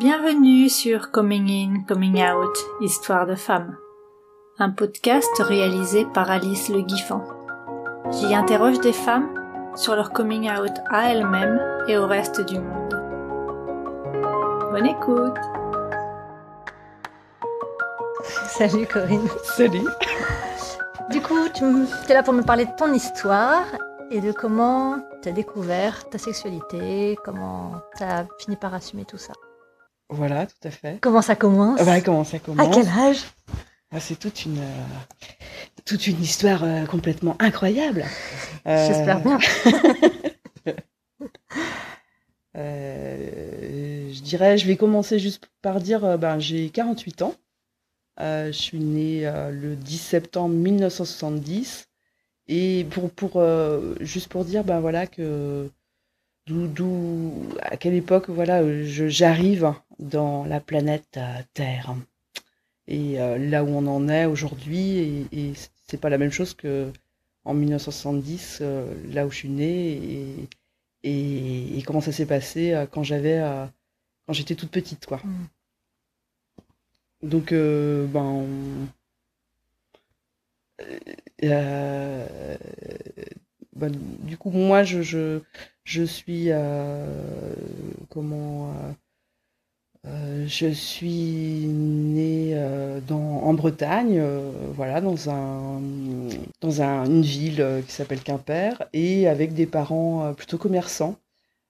Bienvenue sur Coming In, Coming Out, Histoire de femmes, un podcast réalisé par Alice Le Guiffant. J'y interroge des femmes sur leur coming out à elles-mêmes et au reste du monde. Bonne écoute Salut Corinne Salut Du coup, tu es là pour me parler de ton histoire et de comment tu as découvert ta sexualité, comment tu as fini par assumer tout ça. Voilà, tout à fait. Comment ça commence bah, Comment ça commence À quel âge ah, C'est toute une, euh, toute une histoire euh, complètement incroyable. Euh, J'espère bien. je dirais, je vais commencer juste par dire, ben, j'ai 48 ans. je suis née le 10 septembre 1970. Et pour, pour juste pour dire, ben voilà que d'où, à quelle époque, voilà, j'arrive dans la planète euh, Terre. Et euh, là où on en est aujourd'hui, et, et c'est pas la même chose que en 1970, euh, là où je suis née, et, et, comment ça s'est passé quand j'avais, quand j'étais toute petite, quoi. Mm. Donc, ben, ben, du coup, moi, je, je, je suis comment euh, je suis née euh, en Bretagne, euh, voilà, dans, un, dans un, une ville qui s'appelle Quimper, et avec des parents plutôt commerçants,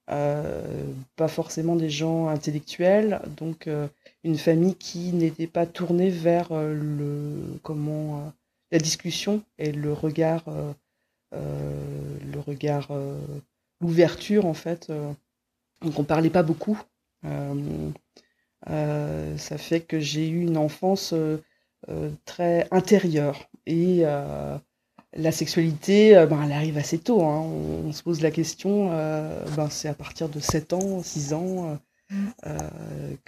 pas forcément des gens intellectuels, donc une famille qui n'était pas tournée vers le comment la discussion et le regard, le regard, l'ouverture en fait. donc on parlait pas beaucoup. Ça fait que j'ai eu une enfance euh, euh, très intérieure. Et la sexualité, ben, elle arrive assez tôt. Hein. On, se pose la question, ben, c'est à partir de 7 ans, 6 ans,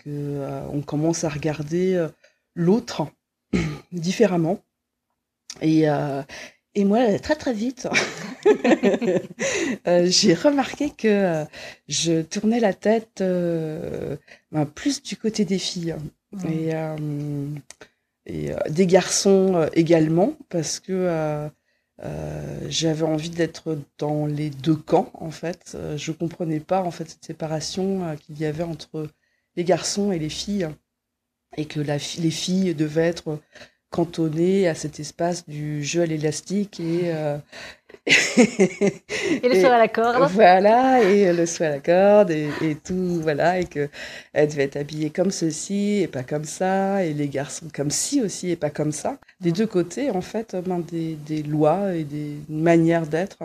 qu'on commence à regarder l'autre différemment. Et, et moi, très très vite, euh, j'ai remarqué que euh, je tournais la tête euh, ben, plus du côté des filles. Et, et des garçons également, parce que j'avais envie d'être dans les deux camps en fait. Je comprenais pas en fait cette séparation qu'il y avait entre les garçons et les filles, et que la, les filles devaient être cantonné à cet espace du jeu à l'élastique et, euh, et le saut à la corde. Voilà, et le saut à la corde et, tout, voilà, et que elle devait être habillée comme ceci et pas comme ça, et les garçons comme ci aussi et pas comme ça. Des deux côtés, en fait, ben, des, des, lois et des manières d'être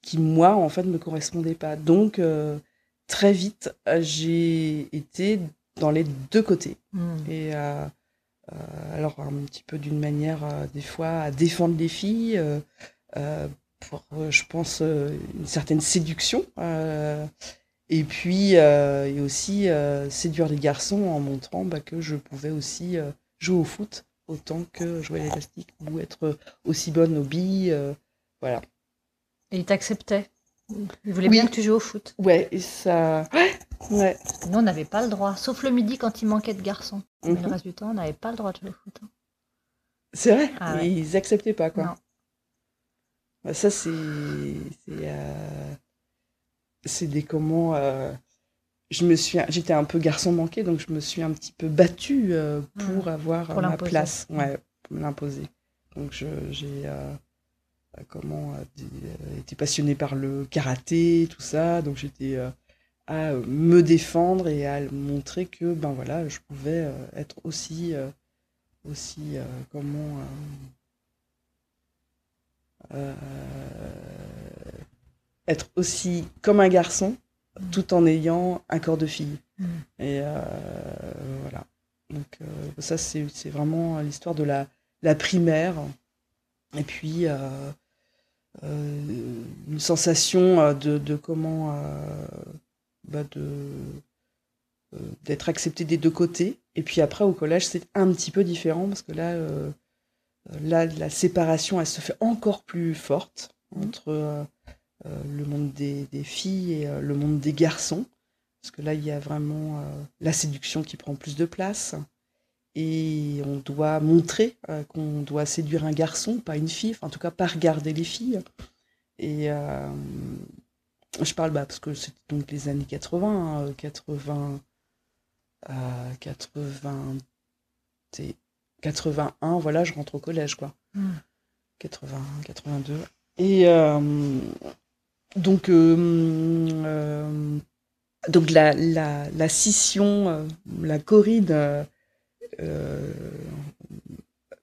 qui, moi, en fait, ne me correspondaient pas. Donc, euh, très vite, j'ai été dans les deux côtés. Hmm. Et euh, euh, alors un petit peu d'une manière euh, des fois à défendre les filles euh, pour je pense une certaine séduction et puis et aussi séduire les garçons en montrant bah, que je pouvais aussi jouer au foot autant que jouer à l'élastique ou être aussi bonne au billes voilà et il t'acceptait il voulait bien que tu joues au foot? Ouais et ça Ouais. Nous, on n'avait pas le droit, sauf le midi quand il manquait de garçons. Le mhm. reste du temps, on n'avait pas le droit de jouer au foot. Hein. C'est vrai? Ah Ils acceptaient pas, quoi. Non. Bah, ça, c'est. C'est euh... des comment. Euh... Je me suis, j'étais un peu garçon manqué, donc je me suis un petit peu battue euh, pour avoir pour ma place, ouais, pour l'imposer. Donc j'ai comment été passionnée par le karaté, tout ça, donc j'étais à me défendre et à montrer que ben voilà je pouvais être aussi euh, aussi euh, comment être aussi comme un garçon tout en ayant un corps de fille mm. et voilà donc ça c'est vraiment l'histoire de la, la primaire et puis une sensation de, de comment bah, de euh, d'être accepté des deux côtés. Et puis après, au collège, c'est un petit peu différent parce que là, euh, là, la séparation, elle se fait encore plus forte entre euh, le monde des, filles et le monde des garçons. parce que là, il y a vraiment euh, la séduction qui prend plus de place. Et on doit montrer euh, qu'on doit séduire un garçon, pas une fille, en tout cas pas regarder les filles. Et euh, je parle bah, parce que c'est donc les années 80, 80, 80, 81, voilà, je rentre au collège, quoi. 80, hmm. 82. Et donc, donc la, la, la scission, la corride euh,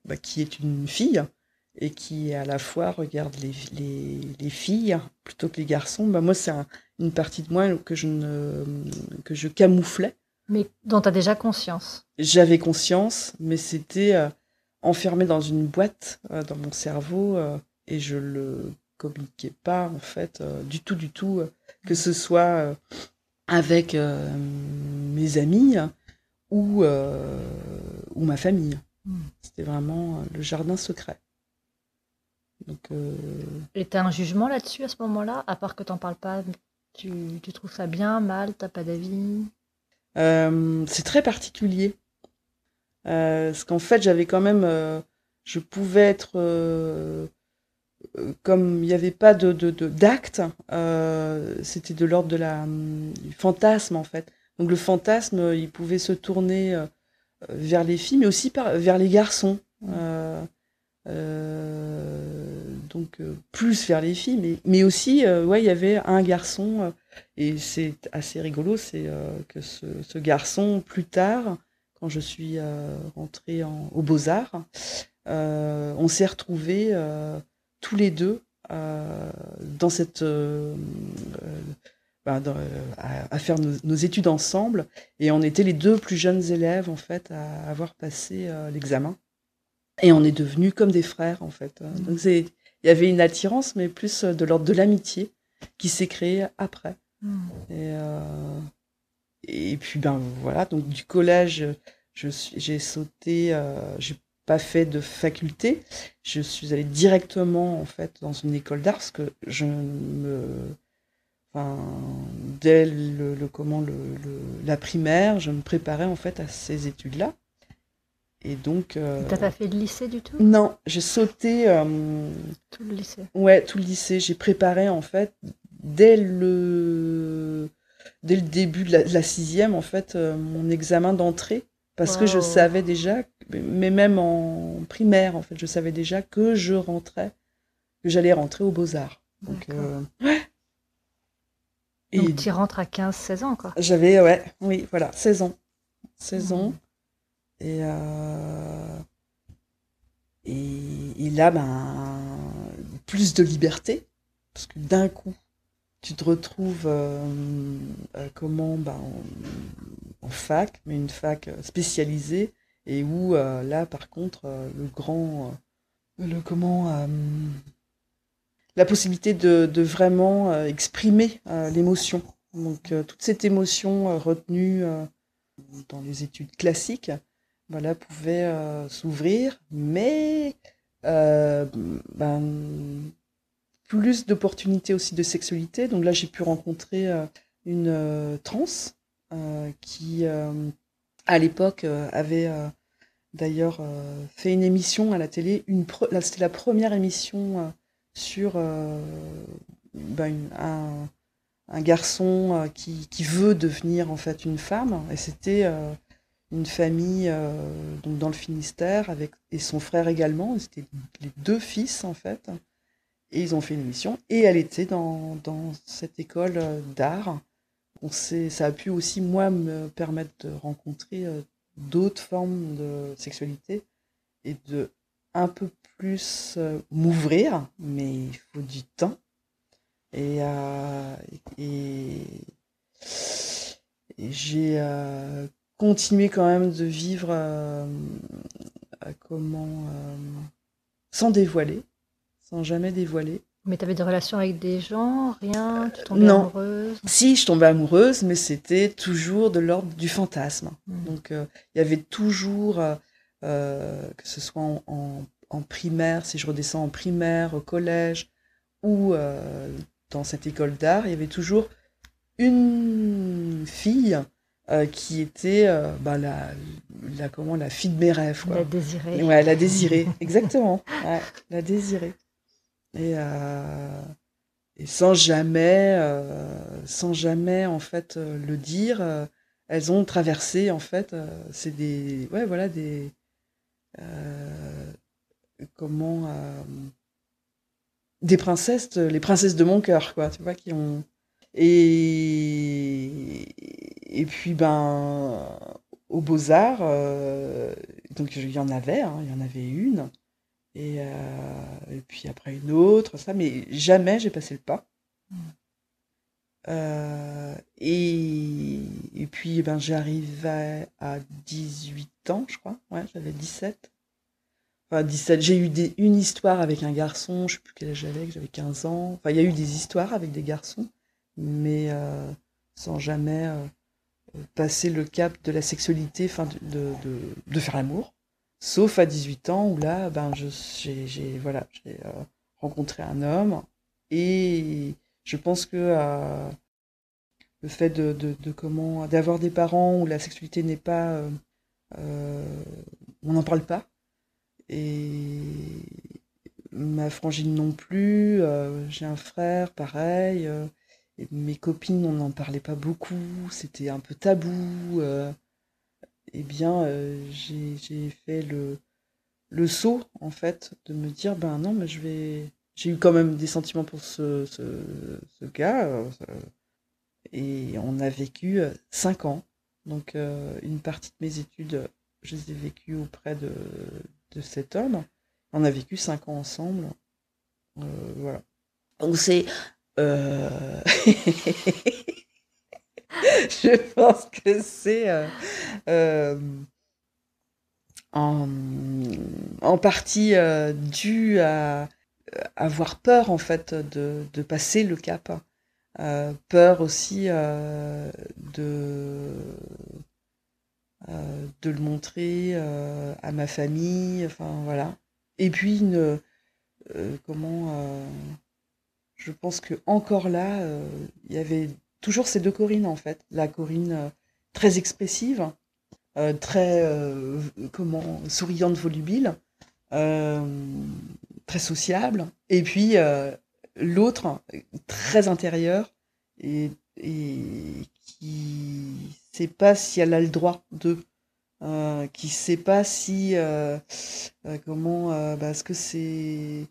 bah, qui est une fille et qui à la fois regarde les, les, les filles plutôt que les garçons, bah moi c'est une partie de moi que je, ne, que je camouflais. Mais dont tu as déjà conscience J'avais conscience, mais c'était euh, enfermé dans une boîte euh, dans mon cerveau et je le communiquais pas en fait du tout, du tout, que ce soit avec mes amis ou, euh, ou ma famille. Hmm. C'était vraiment euh, le jardin secret. Donc, euh... Et tu as un jugement là-dessus à ce moment-là À part que tu n'en parles pas, tu, tu, trouves ça bien, mal, t'as pas d'avis? euh, C'est très particulier. Euh, parce qu'en fait, j'avais quand même. Euh, je pouvais être. comme il n'y avait pas de d'acte, de, c'était de l'ordre de la, du fantasme en fait. Donc le fantasme, il pouvait se tourner euh, vers les filles, mais aussi vers les garçons. Euh, euh, donc plus vers les filles, mais, aussi, ouais, il y avait un garçon, et c'est assez rigolo, c'est que ce, garçon, plus tard, quand je suis rentrée en, aux Beaux-Arts, on s'est retrouvés tous les deux dans cette bah, à, faire nos, études ensemble. Et on était les deux plus jeunes élèves, en fait, à avoir passé euh, l'examen. Et on est devenus comme des frères, en fait. Mmh. Donc, il y avait une attirance, mais plus de l'ordre de l'amitié qui s'est créée après. Mmh. Et, euh, et puis, ben voilà, donc du collège, j'ai sauté, euh, j'ai pas fait de faculté. Je suis allée directement, en fait, dans une école d'art, parce que je me Enfin, dès le, comment le, la primaire, je me préparais en fait à ces études-là. Et donc. Euh, T'as pas fait de lycée du tout? Non, j'ai sauté. Euh, tout le lycée. Ouais, tout le lycée. J'ai préparé en fait dès le dès le début de la, sixième en fait euh, mon examen d'entrée parce que je savais déjà, mais même en primaire en fait, je savais déjà que je rentrais, que j'allais rentrer aux beaux arts. Donc ouais, donc tu rentres à 15-16 ans, quoi. J'avais, ouais, oui, voilà, 16 ans. 16 ans. Et, euh, et, là, ben, plus de liberté, parce que d'un coup, tu te retrouves euh, euh, comment ben, en, fac, mais une fac spécialisée, et où là, par contre, le grand, le comment la possibilité de, vraiment euh, exprimer l'émotion. Donc toute cette émotion retenue dans les études classiques, voilà, pouvait s'ouvrir, mais ben, plus d'opportunités aussi de sexualité. Donc là, j'ai pu rencontrer une trans qui, à l'époque, avait d'ailleurs fait une émission à la télé. Une C'était la première émission sur euh, ben, un, un, garçon euh, qui, qui, veut devenir en fait une femme. Et c'était euh, une famille donc dans le Finistère avec et son frère également. C'était les deux fils en fait. Et ils ont fait une mission. Et elle était dans, dans cette école d'art. On ça a pu aussi, moi, me permettre de rencontrer d'autres formes de sexualité et de un peu plus euh, m'ouvrir, mais il faut du temps. Euh, et, j'ai euh, continué quand même de vivre comment sans dévoiler, sans jamais dévoiler. Mais tu avais des relations avec des gens, rien Tu tombais non. amoureuse? Si, je tombais amoureuse, mais c'était toujours de l'ordre du fantasme. Mmh. Donc il y avait toujours, que ce soit en en primaire, si je redescends en primaire, au collège ou euh, dans cette école d'art, il y avait toujours une fille qui était bah, la, la, comment, la fille de mes rêves. Quoi. La désirée. Ouais, la désirée, exactement. Ouais, la désirée. Et, et sans jamais, sans jamais en fait le dire, elles ont traversé en fait, c'est des, ouais voilà des, comment des princesses, les princesses de mon cœur, quoi, tu vois, qui ont. Et, et puis, ben, aux Beaux-Arts, euh, donc il y en avait, hein, il y en avait une, et, euh, et, puis après une autre, ça, mais jamais j'ai passé le pas. Mmh. Euh, et, et, puis, ben, j'arrivais à 18 ans, je crois, ouais, j'avais 17. Enfin, 17. J'ai eu des, une histoire avec un garçon, je sais plus quel âge j'avais, j'avais 15 ans. Enfin, il y a eu des histoires avec des garçons, mais euh, sans jamais euh, passer le cap de la sexualité, enfin, de, de, faire l'amour. Sauf à 18 ans où là, ben, j'ai voilà, euh, rencontré un homme et je pense que le fait de, de, comment d'avoir des parents où la sexualité n'est pas, on n'en parle pas et ma frangine non plus. J'ai un frère, pareil. Euh, mes copines, on n'en parlait pas beaucoup. C'était un peu tabou. Euh, eh bien, j'ai fait le, le saut, en fait, de me dire, ben non, mais je vais... J'ai eu quand même des sentiments pour ce, ce, gars. et on a vécu cinq ans. Donc, une partie de mes études, je les ai vécues auprès de, de cet homme. On a vécu cinq ans ensemble. Euh, voilà. Donc c'est. Euh, je pense que c'est euh, en, en, partie dû à avoir peur en fait de, passer le cap. peur aussi de euh, de le montrer euh, à ma famille, enfin voilà. Et puis euh, comment, je pense que encore là, il y avait toujours ces deux Corinne en fait, la Corinne très expressive, très comment souriante, volubile, très sociable, et puis l'autre très intérieur et, et qui sait pas si elle a le droit de, euh, qui sait pas si euh, euh comment, euh, parce que c'est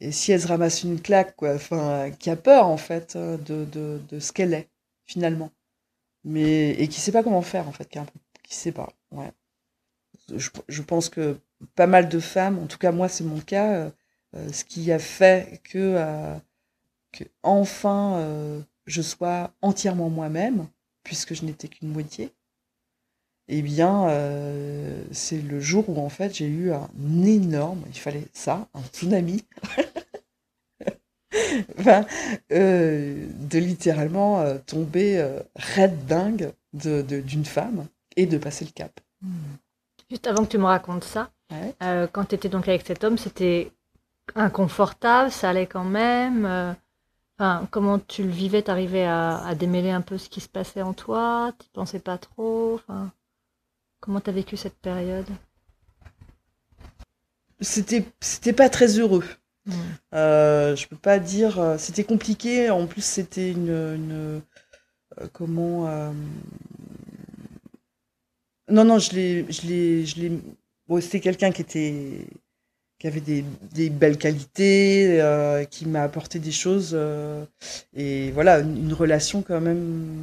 et si elle se ramasse une claque, quoi, enfin, qui a peur en fait de, de, de ce qu'elle est finalement, mais et qui sait pas comment faire en fait, qui, qui sait pas, ouais. Je, je, pense que pas mal de femmes, en tout cas moi c'est mon cas, ce qui a fait que, que enfin je sois entièrement moi-même, puisque je n'étais qu'une moitié, eh bien, euh, c'est le jour où en fait j'ai eu un énorme, il fallait ça, un tsunami, enfin, euh, de littéralement euh, tomber raide dingue d'une de, femme et de passer le cap. Hmm. Juste avant que tu me racontes ça, quand tu étais donc avec cet homme, c'était inconfortable, ça allait quand même comment tu le vivais? T'arrivais à, à démêler un peu ce qui se passait en toi? Tu pensais pas trop? Enfin, Comment t'as vécu cette période? C'était c'était pas très heureux. Mmh. Euh, je peux pas dire. Euh, c'était compliqué. En plus, c'était une, une euh, comment. Euh, non, non, je l'ai, je l'ai, je l'ai. Bon, c'était quelqu'un qui était qui avait des, belles qualités, euh, qui m'a apporté des choses. Euh, et voilà, une, relation quand même,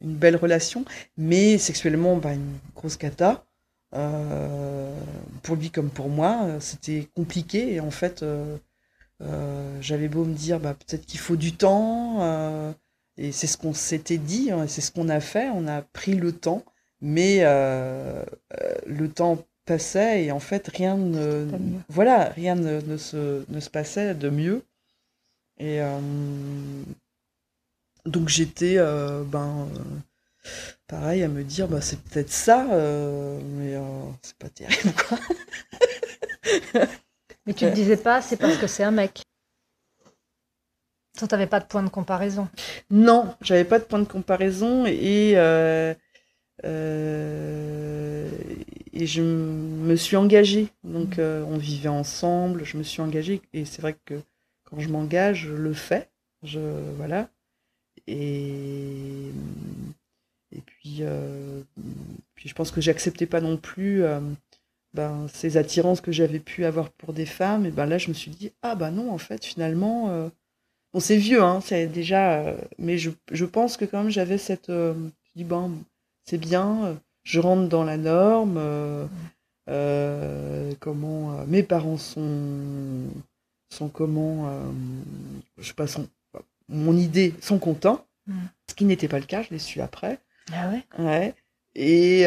une belle relation, mais sexuellement, bah, une grosse cata. Euh, pour lui comme pour moi, c'était compliqué. Et en fait, j'avais beau me dire, bah, peut-être qu'il faut du temps. et c'est ce qu'on s'était dit, hein, c'est ce qu'on a fait. On a pris le temps, mais le temps passait et en fait rien ne voilà rien ne, ne, se, ne se passait de mieux. Et euh, donc j'étais euh, ben euh, pareil à me dire bah c'est peut-être ça mais c'est pas terrible quoi. Mais tu te disais pas c'est parce que c'est un mec. Toi, tu n'avais pas de point de comparaison. Non, j'avais pas de point de comparaison et, euh, et je me suis engagée. Donc, mmh. euh, on vivait ensemble, je me suis engagée et c'est vrai que quand je m'engage, je le fais. Je, voilà. Et, et puis, puis, je pense que j'acceptais pas non plus ben, ces attirances que j'avais pu avoir pour des femmes. Et ben là, je me suis dit, ah ben non, en fait, finalement Bon, c'est vieux, hein, c'est déjà. Euh, mais je, je, pense que quand même j'avais cette. Euh, je dis, bon, c'est bien, euh, je rentre dans la norme. comment. mes parents sont. sont comment. je sais pas, sont, mon idée, sont contents. Mm. Ce qui n'était pas le cas, je l'ai su après. Ah ouais? Ouais. Et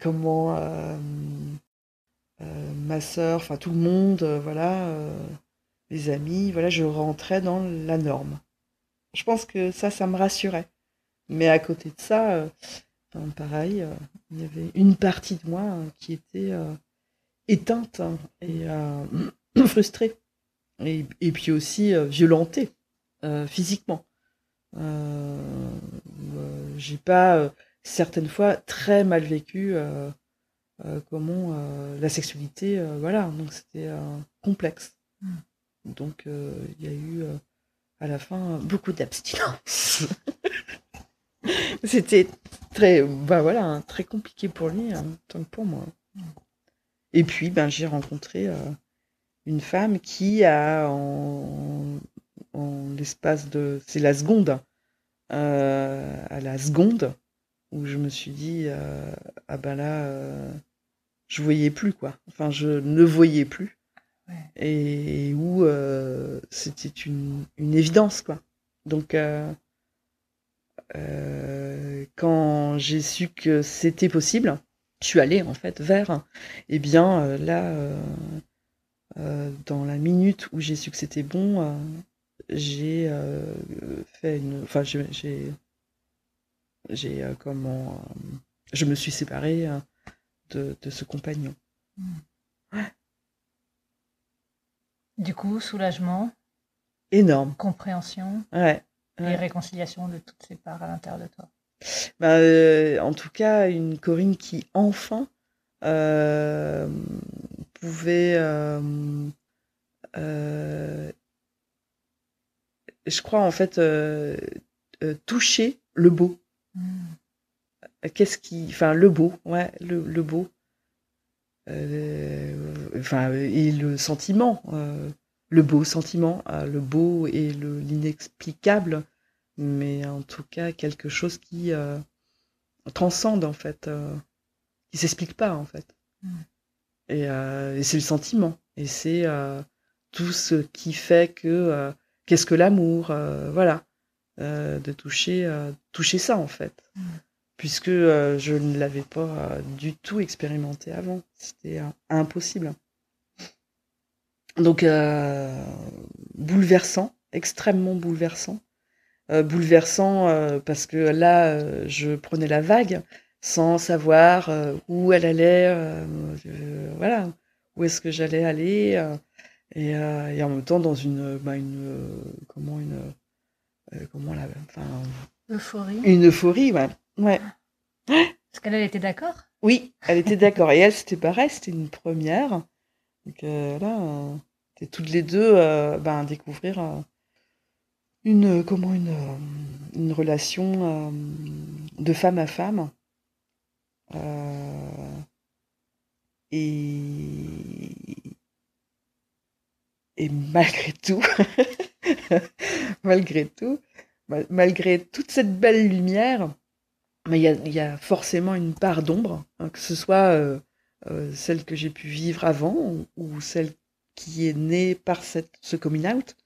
comment. ma soeur, enfin tout le monde, voilà les amis, voilà, je rentrais dans la norme. Je pense que ça, ça me rassurait. Mais à côté de ça, euh, pareil, euh, il y avait une partie de moi euh, qui était éteinte hein, et frustrée. Et, et, puis aussi violentée physiquement. J'ai pas certaines fois très mal vécu comment la sexualité, voilà, donc c'était complexe. Mm. Donc euh, il y a eu euh, à la fin beaucoup d'abstinence. C'était très, bah voilà, hein, très compliqué pour lui, en hein, tant que pour moi. Et puis, ben, j'ai rencontré euh, une femme qui a, en, l'espace de, c'est la seconde, à la seconde, où je me suis dit, ah ben là, je voyais plus quoi. Enfin, je ne voyais plus et où euh, c'était une, une, évidence quoi. Donc euh, euh, quand j'ai su que c'était possible, je suis allée en fait vers, et eh bien là, dans la minute où j'ai su que c'était bon, j'ai fait une, enfin j'ai, j'ai comment, je me suis séparée de, de ce compagnon. Mmh. Du coup, soulagement. Énorme. Compréhension. Ouais. Et réconciliation de toutes ces parts à l'intérieur de toi. Bah, euh, en tout cas, une Corinne qui enfin euh, pouvait, euh, je crois en fait, toucher le beau. Hmm. Qu'est-ce qui, enfin, le beau, ouais, le, le beau. Euh, enfin, et le sentiment, euh, le beau sentiment, euh, le beau et l'inexplicable, mais en tout cas quelque chose qui transcende en fait, qui s'explique pas en fait. Mm. Et, et c'est le sentiment, et c'est tout ce qui fait que qu'est-ce que l'amour, voilà, de toucher, toucher ça en fait. Mm puisque euh, je ne l'avais pas euh, du tout expérimenté avant. C'était euh, impossible. Donc, bouleversant, extrêmement bouleversant. bouleversant parce que là, je prenais la vague sans savoir où elle allait, voilà, où est-ce que j'allais aller, et, en même temps dans une, bah, une comment une, comment la, enfin, euphorie. Une euphorie, ouais. Ouais. Est-ce qu'elle était d'accord? Oui, elle était d'accord. Et elle, c'était pareil, c'était une première. Donc euh, là, c'était toutes les deux euh, ben, découvrir euh, une, comment, une, une relation de femme à femme. et, et malgré tout, malgré tout, malgré toute cette belle lumière, il y a, forcément une part d'ombre, hein, que ce soit euh, euh, celle que j'ai pu vivre avant ou, celle qui est née par ce coming out.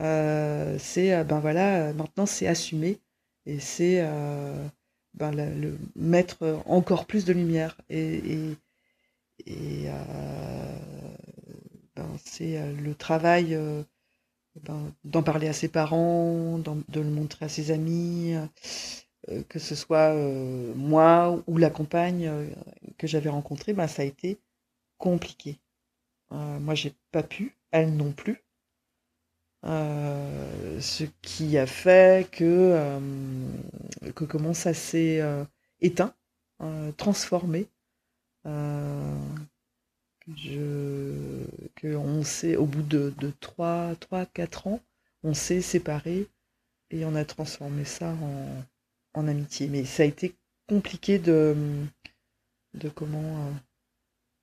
Euh, c'est ben voilà, maintenant c'est assumé et c'est ben, le, mettre encore plus de lumière et, et, ben, c'est le travail ben, d'en parler à ses parents, de le montrer à ses amis, euh, que ce soit euh, moi ou la compagne euh, que j'avais rencontrée, ben, ça a été compliqué. moi, j'ai pas pu, elle non plus. ce qui a fait que, que comment ça s'est éteint, transformé. je, que on sait, au bout de, de 3, 3, 4 ans, on s'est séparés et on a transformé ça en, en amitié. Mais ça a été compliqué de, de comment, euh,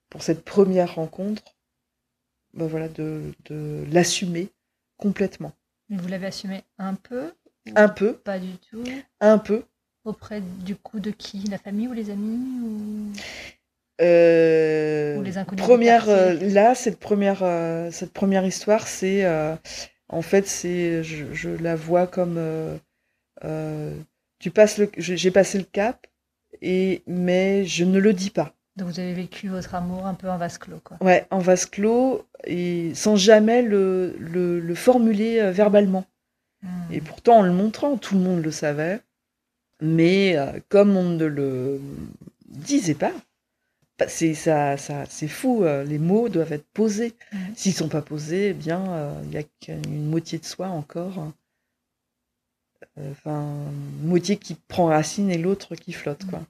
pour cette première rencontre, ben voilà, de, de l'assumer complètement. Mais vous l'avez assumé un peu Un peu. Pas du tout. Un peu. Auprès du coup de qui? La famille ou les amis ou... Euh, les inconnus première, euh, là, cette première, cette première histoire, c'est en fait, c'est, je, je, la vois comme tu passes le, j'ai passé le cap, et mais je ne le dis pas. Donc vous avez vécu votre amour un peu en vase clos, quoi. Ouais, en vase clos et sans jamais le, le, le formuler euh, verbalement. Hmm. Et pourtant, en le montrant, tout le monde le savait. Mais euh, comme on ne le disait pas, bah, c'est ça, ça, c'est fou. Euh, les mots doivent être posés. Hmm. S'ils sont pas posés, eh bien, il y a qu'une moitié de soi encore hein enfin, moitié qui prend racine et l'autre qui flotte, quoi.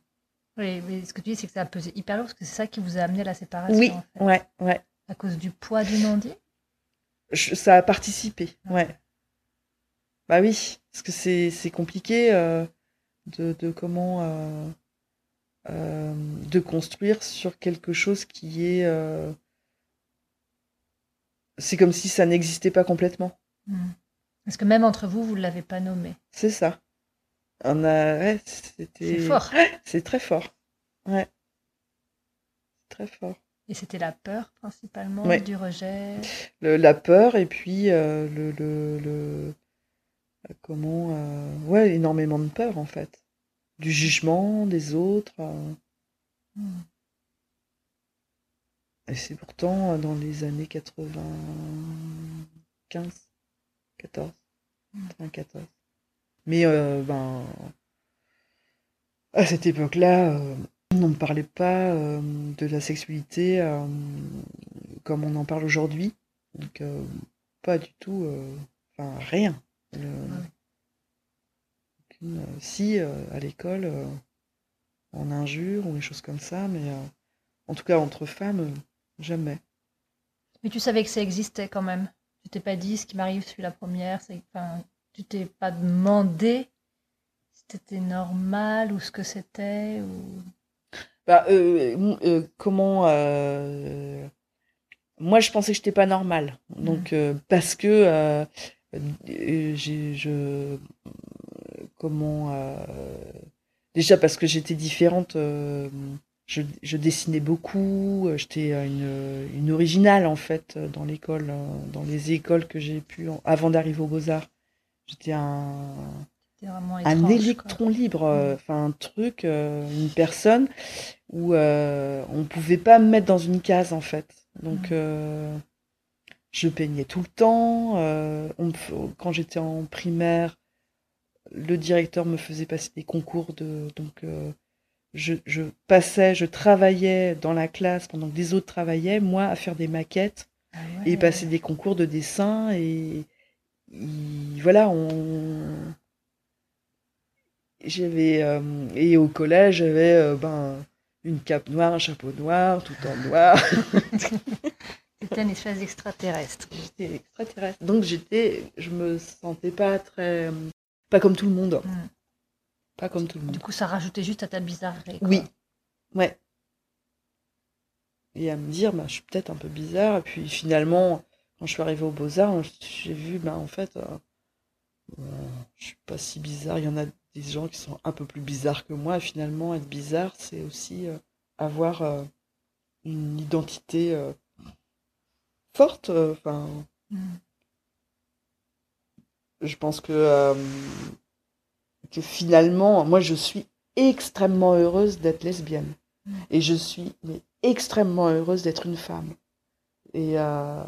Oui, mais ce que tu dis, c'est que ça a pesé hyper lourd, parce que c'est ça qui vous a amené à la séparation. Oui, ouais, ouais. À cause du poids du non-dit? Ça a participé, ouais. Bah oui, parce que c'est compliqué euh, de, de, comment. Euh, euh, de construire sur quelque chose qui est. c'est comme si ça n'existait pas complètement. Hmm. Parce que même entre vous, vous ne l'avez pas nommé. C'est ça. On a... c'était... C'est fort. C'est très fort. Ouais. Très fort. Et c'était la peur principalement du rejet? la peur et puis euh, le, le, le, comment euh, ouais énormément de peur en fait du jugement des autres. Euh. Hmm. Et c'est pourtant dans les années 95 14. 14. Mais euh, ben, à cette époque-là, euh, on ne parlait pas euh, de la sexualité comme on en parle aujourd'hui. Donc, pas du tout, enfin, rien. si, à l'école, on injure ou des choses comme ça, mais en tout cas, entre femmes, jamais. Mais tu savais que ça existait quand même tu t'es pas dit ce qui m'arrive, je suis la première. C'est, enfin, tu t'es pas demandé si c'était normal ou ce que c'était ou. Bah, euh, euh, comment. Euh, moi, je pensais que j'étais pas normale. Donc, mmh. parce que j'ai, je. Comment. déjà parce que j'étais différente je, dessinais beaucoup, euh, j'étais une, une, originale en fait dans l'école, euh, dans les écoles que j'ai pu, avant d'arriver aux Beaux-Arts. J'étais un, un électron libre, euh, enfin un truc, une personne où euh, on pouvait pas me mettre dans une case en fait. Donc je peignais tout le temps. On, quand j'étais en primaire, le directeur me faisait passer des concours de donc je, passais, je travaillais dans la classe pendant que des autres travaillaient, moi, à faire des maquettes ah et passer des concours de dessin. Et, voilà, on. J'avais. Euh, et au collège, j'avais euh, ben, une cape noire, un chapeau noir, tout en noir. C'était une espèce d'extraterrestre. J'étais extraterrestre. Donc j'étais. Je me sentais pas très. Pas comme tout le monde. Hmm. Pas comme tout le monde. Du coup, ça rajoutait juste à ta bizarrerie. Oui. Ouais. Et à me dire, bah, je suis peut-être un peu bizarre. Et puis finalement, quand je suis arrivée aux Beaux-Arts, j'ai vu, bah, en fait, euh, euh, je suis pas si bizarre. Il y en a des gens qui sont un peu plus bizarres que moi. Et finalement, être bizarre, c'est aussi euh, avoir une identité forte. Enfin. Mm. Je pense que que finalement, moi, je suis extrêmement heureuse d'être lesbienne. Mm. Et je suis mais, extrêmement heureuse d'être une femme. Et euh,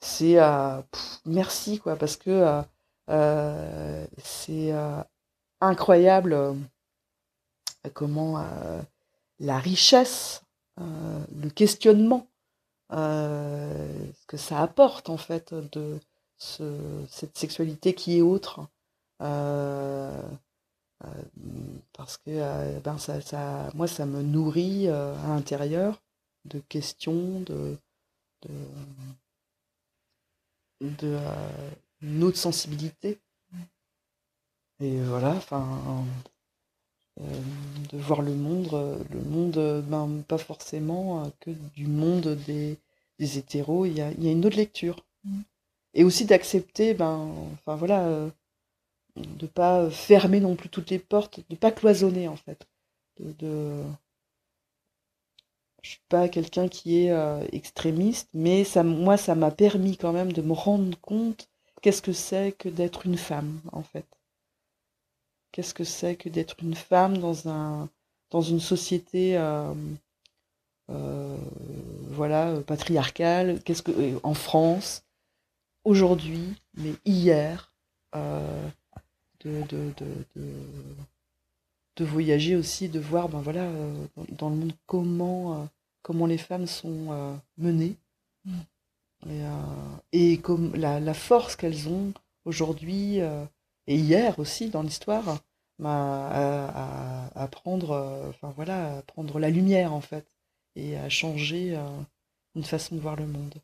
c'est euh, merci, quoi, parce que euh, euh c'est euh, incroyable euh, comment la richesse, le questionnement, ce que ça apporte, en fait, de, cette sexualité qui est autre. Euh, parce que ben ça, ça, moi, ça me nourrit à l'intérieur de questions, de, de, de une autre sensibilité. Et voilà, enfin, de voir le monde, le monde, ben, pas forcément que du monde des, des hétéros, il y a, il y a une autre lecture. Mm. Et aussi d'accepter, ben, enfin voilà, euh, de pas fermer non plus toutes les portes, de pas cloisonner en fait. Je suis pas quelqu'un qui est euh, extrémiste, mais ça, moi, ça m'a permis quand même de me rendre compte qu'est-ce que c'est que d'être une femme, en fait. Qu'est-ce que c'est que d'être une femme dans un dans une société euh, euh, euh, patriarcale, qu'est-ce que euh, en France, aujourd'hui, mais hier, de, de, de, de, voyager aussi, de voir ben voilà, dans, le monde comment, comment les femmes sont menées. Mm. Et, et, comme la, la force qu'elles ont aujourd'hui et hier aussi dans l'histoire ben, à, à, à, prendre enfin voilà à prendre la lumière en fait et à changer euh, une façon de voir le monde.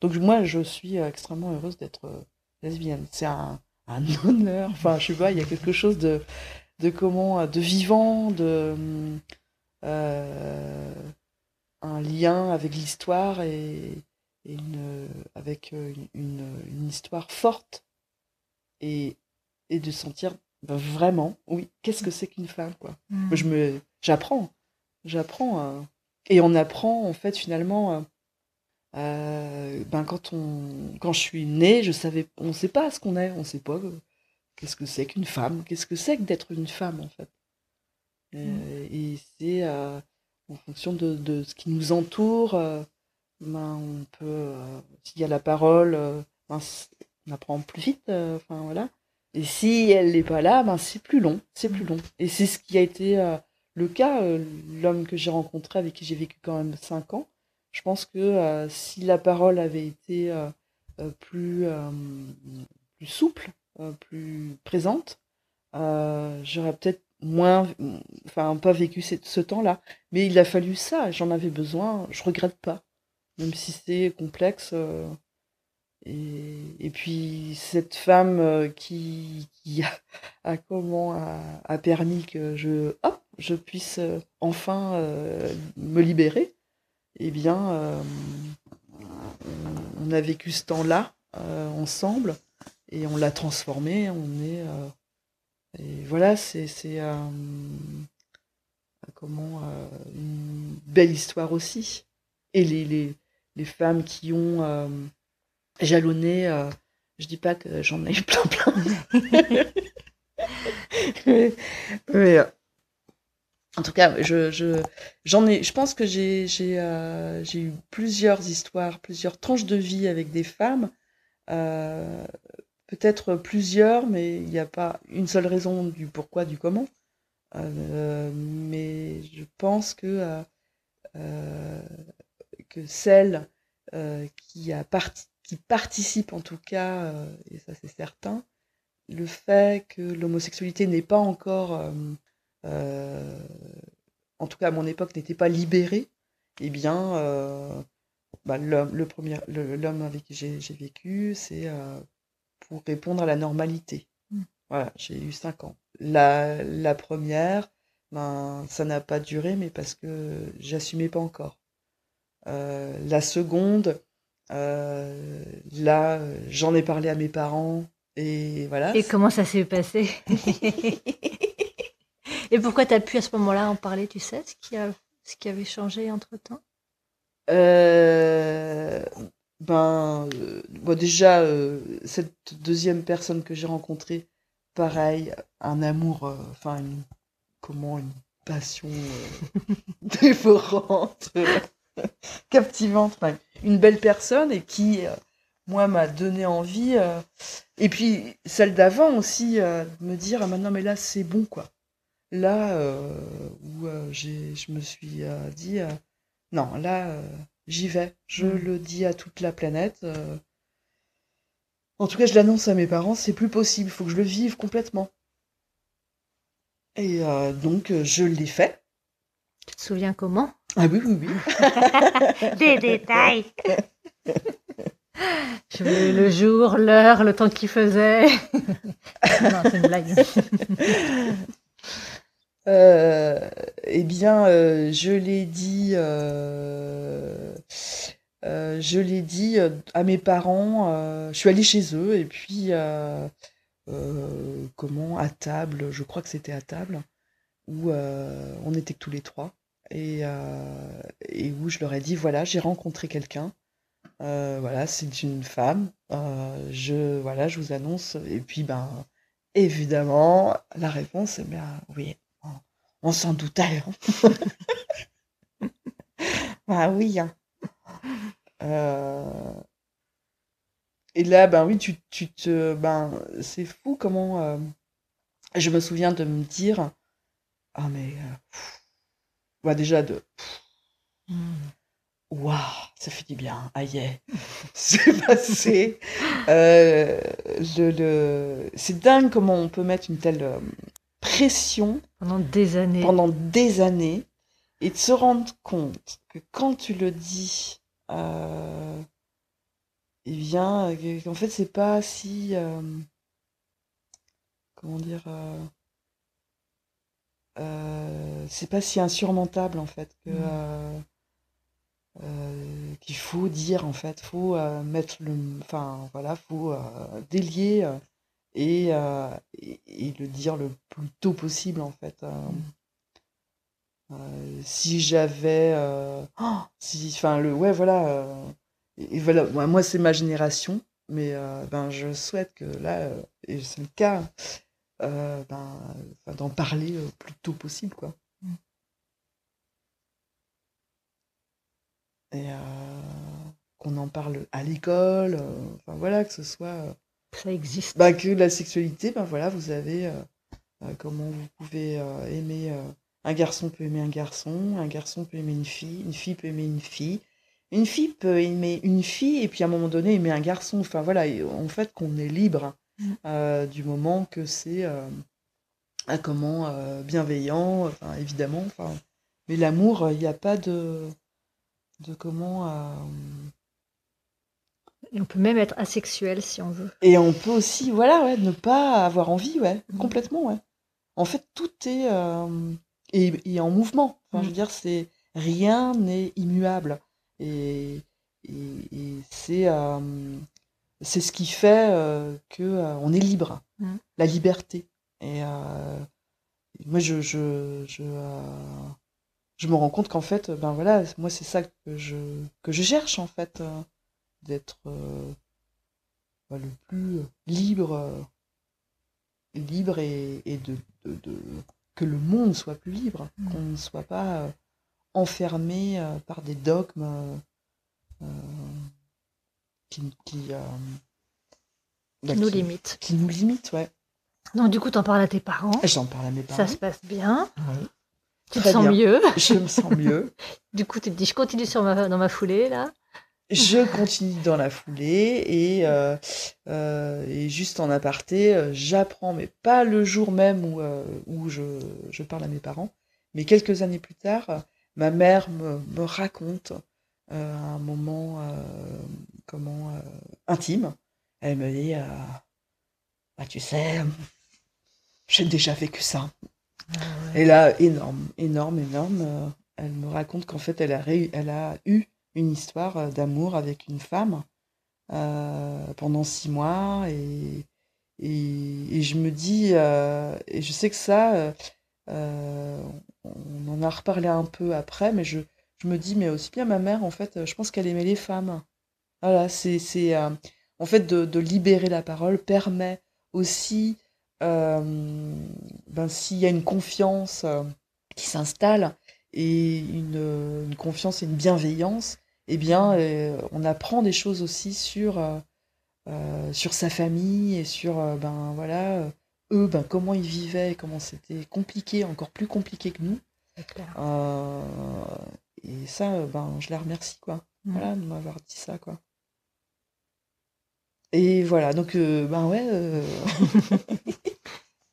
Donc moi, je suis euh, extrêmement heureuse d'être euh, lesbienne. C'est un, un, honneur. Enfin, je sais pas, il y a quelque chose de, de comment, de vivant, de euh, un lien avec l'histoire et, et une, avec une, une, histoire forte et, et de sentir ben, vraiment, oui, qu'est-ce que c'est qu'une femme, quoi. Mm. Je me, j'apprends, j'apprends et on apprend, en fait, finalement, euh, euh, ben, quand, on, quand je suis née, je savais, on ne sait pas ce qu'on est, on ne sait pas euh, qu'est-ce que c'est qu'une femme, qu'est-ce que c'est que d'être une femme, en fait. Et, mm. c'est en fonction de, de, ce qui nous entoure, ben, on peut, s'il y a la parole, ben, on apprend plus vite, enfin voilà. Et si elle n'est pas là, ben, c'est plus long, c'est plus long. Et c'est ce qui a été le cas, euh, l'homme que j'ai rencontré, avec qui j'ai vécu quand même cinq ans, je pense que euh, si la parole avait été euh, plus, plus souple, plus présente, j'aurais peut-être moins, enfin pas vécu ce, temps-là. Mais il a fallu ça, j'en avais besoin, je regrette pas, même si c'est complexe. Et, puis cette femme qui, a, comment a, permis que je hop je puisse euh, enfin euh, me libérer, eh bien, euh, on a vécu ce temps-là ensemble et on l'a transformé. On est et voilà, c'est comment une belle histoire aussi. Et les, les, les femmes qui ont jalonné, je dis pas que j'en ai eu plein plein. mais, mais, en tout cas, je, je, j'en ai, je pense que j'ai, j'ai, euh, j'ai eu plusieurs histoires, plusieurs tranches de vie avec des femmes. Euh, peut-être plusieurs, mais il n'y a pas une seule raison du pourquoi, du comment. Euh, mais je pense que, euh, que celle euh, qui, a parti, qui participe en tout cas, et ça c'est certain, le fait que l'homosexualité n'est pas encore euh, en tout cas à mon époque, n'était pas libéré, eh bien, euh, bah, l'homme, le premier, l'homme avec qui j'ai, vécu, c'est euh, pour répondre à la normalité. Mmh. Voilà, j'ai eu cinq ans. La, la première, ben, ça n'a pas duré, mais parce que j'assumais pas encore. Euh, la seconde, euh, là, j'en ai parlé à mes parents et voilà. Et comment ça s'est passé? Et pourquoi tu as pu à ce moment-là en parler, tu sais, ce qui, a, ce qui avait changé entre-temps? Euh, Ben, euh, bon, déjà, euh, cette deuxième personne que j'ai rencontrée, pareil, un amour, euh, enfin, une, comment, une passion dévorante, captivante, une belle personne et qui, moi, m'a donné envie. et puis, celle d'avant aussi, de me dire, ah, maintenant, mais là, c'est bon, quoi là euh, où euh, je me suis euh, dit non, là j'y vais, je mmh. le dis à toute la planète. En tout cas, je l'annonce à mes parents, c'est plus possible, il faut que je le vive complètement. Et euh, donc, je l'ai fait. Tu te souviens comment? Ah oui, oui, oui. Des détails Je veux le jour, l'heure, le temps qu'il faisait. non, c'est une blague. Euh, eh bien, euh, je l'ai dit, euh, euh, je l'ai dit à mes parents. je suis allée chez eux et puis comment à table, je crois que c'était à table où on était tous les trois et, et où je leur ai dit voilà, j'ai rencontré quelqu'un. Voilà, c'est une femme. Je voilà, je vous annonce. Et puis ben évidemment, la réponse est bien oui. On s'en doutait. hein. ah oui. hein. Euh, Et là, ben oui, tu, tu te, ben c'est fou comment. euh, Je me souviens de me dire, ah mais, euh, bah, déjà de, waouh, ça fait du bien. Aïe, c'est passé. C'est dingue comment on peut mettre une telle pression Pendant des années. pendant des années et de se rendre compte que quand tu le dis, euh, eh bien, euh, qu'en fait, c'est pas si. euh, comment dire. euh, euh, c'est pas si insurmontable, en fait, que. Mhm. euh, qu'il faut dire en fait, faut euh, mettre le, enfin voilà, faut euh, délier et, euh, et, et le dire le plus tôt possible en fait. euh. Euh, si j'avais, oh, si, enfin le, ouais voilà, et, et voilà, moi, moi, c'est ma génération, mais ben je souhaite que là, et c'est le cas, euh, ben, d'en parler le plus tôt possible quoi. Mm. Et euh, qu'on en parle à l'école, euh, enfin voilà, que ce soit Ça existe. bah, que la sexualité, ben voilà, vous avez euh, euh, comment vous pouvez euh, aimer. euh, un garçon peut aimer un garçon, un garçon peut aimer une fille, une fille peut aimer une fille, une fille peut aimer une fille et puis à un moment donné aimer un garçon. Enfin voilà, en fait qu'on est libre Mm. du moment que c'est comment bienveillant, enfin évidemment. Enfin, mais l'amour, il n'y a pas de de comment. Et on peut même être asexuel si on veut. Et on peut aussi, voilà, ouais, ne pas avoir envie, ouais, Mhm. complètement, ouais. En fait, tout est, euh, est, est en mouvement. Enfin, je veux Mhm. dire, c'est rien n'est immuable. Et, et, et c'est euh, c'est ce qui fait euh, que euh, on est libre, Mhm. la liberté. Et moi, je, je, je, je me rends compte qu'en fait, ben voilà, moi, c'est ça que je, que je cherche, en fait, d'être euh, bah, le plus libre, libre et, et de, de, de- que le monde soit plus libre, Mm. qu'on ne soit pas euh, enfermé euh, par des dogmes qui, qui, bah, Qui nous qui- limite. Qui nous limitent, ouais. Donc du coup, t'en parles à tes parents. J'en parle à mes parents. Ça se passe bien. Oui. Tu te sens bien. mieux. Je me sens mieux. Du coup, tu te dis, je continue sur ma, dans ma foulée, là. Je continue dans la foulée et, euh, euh, et juste en aparté, euh, j'apprends, mais pas le jour même où, euh, où je, je parle à mes parents, mais quelques années plus tard, ma mère me, me raconte un moment comment intime. Elle me dit, bah, tu sais, j'ai déjà vécu ça. Et là, énorme, énorme, énorme. elle me raconte qu'en fait, elle a, elle a eu une histoire euh, d'amour avec une femme euh, pendant six mois. Et, et, je me dis, euh, et je sais que ça, on en a reparlé un peu après, mais je, je me dis, mais aussi bien ma mère, en fait, je pense qu'elle aimait les femmes. Voilà, c'est, c'est, en fait, de, de libérer la parole permet aussi, ben, s'il y a une confiance qui s'installe et une, une confiance et une bienveillance, eh bien, euh, on apprend des choses aussi sur, euh, euh, sur sa famille et sur, ben voilà, eux, ben, comment ils vivaient, comment c'était compliqué, encore plus compliqué que nous. Et ça, ben, je la remercie, quoi. Mhm. Voilà, de m'avoir dit ça, quoi. Et voilà, donc, euh, ben ouais. euh,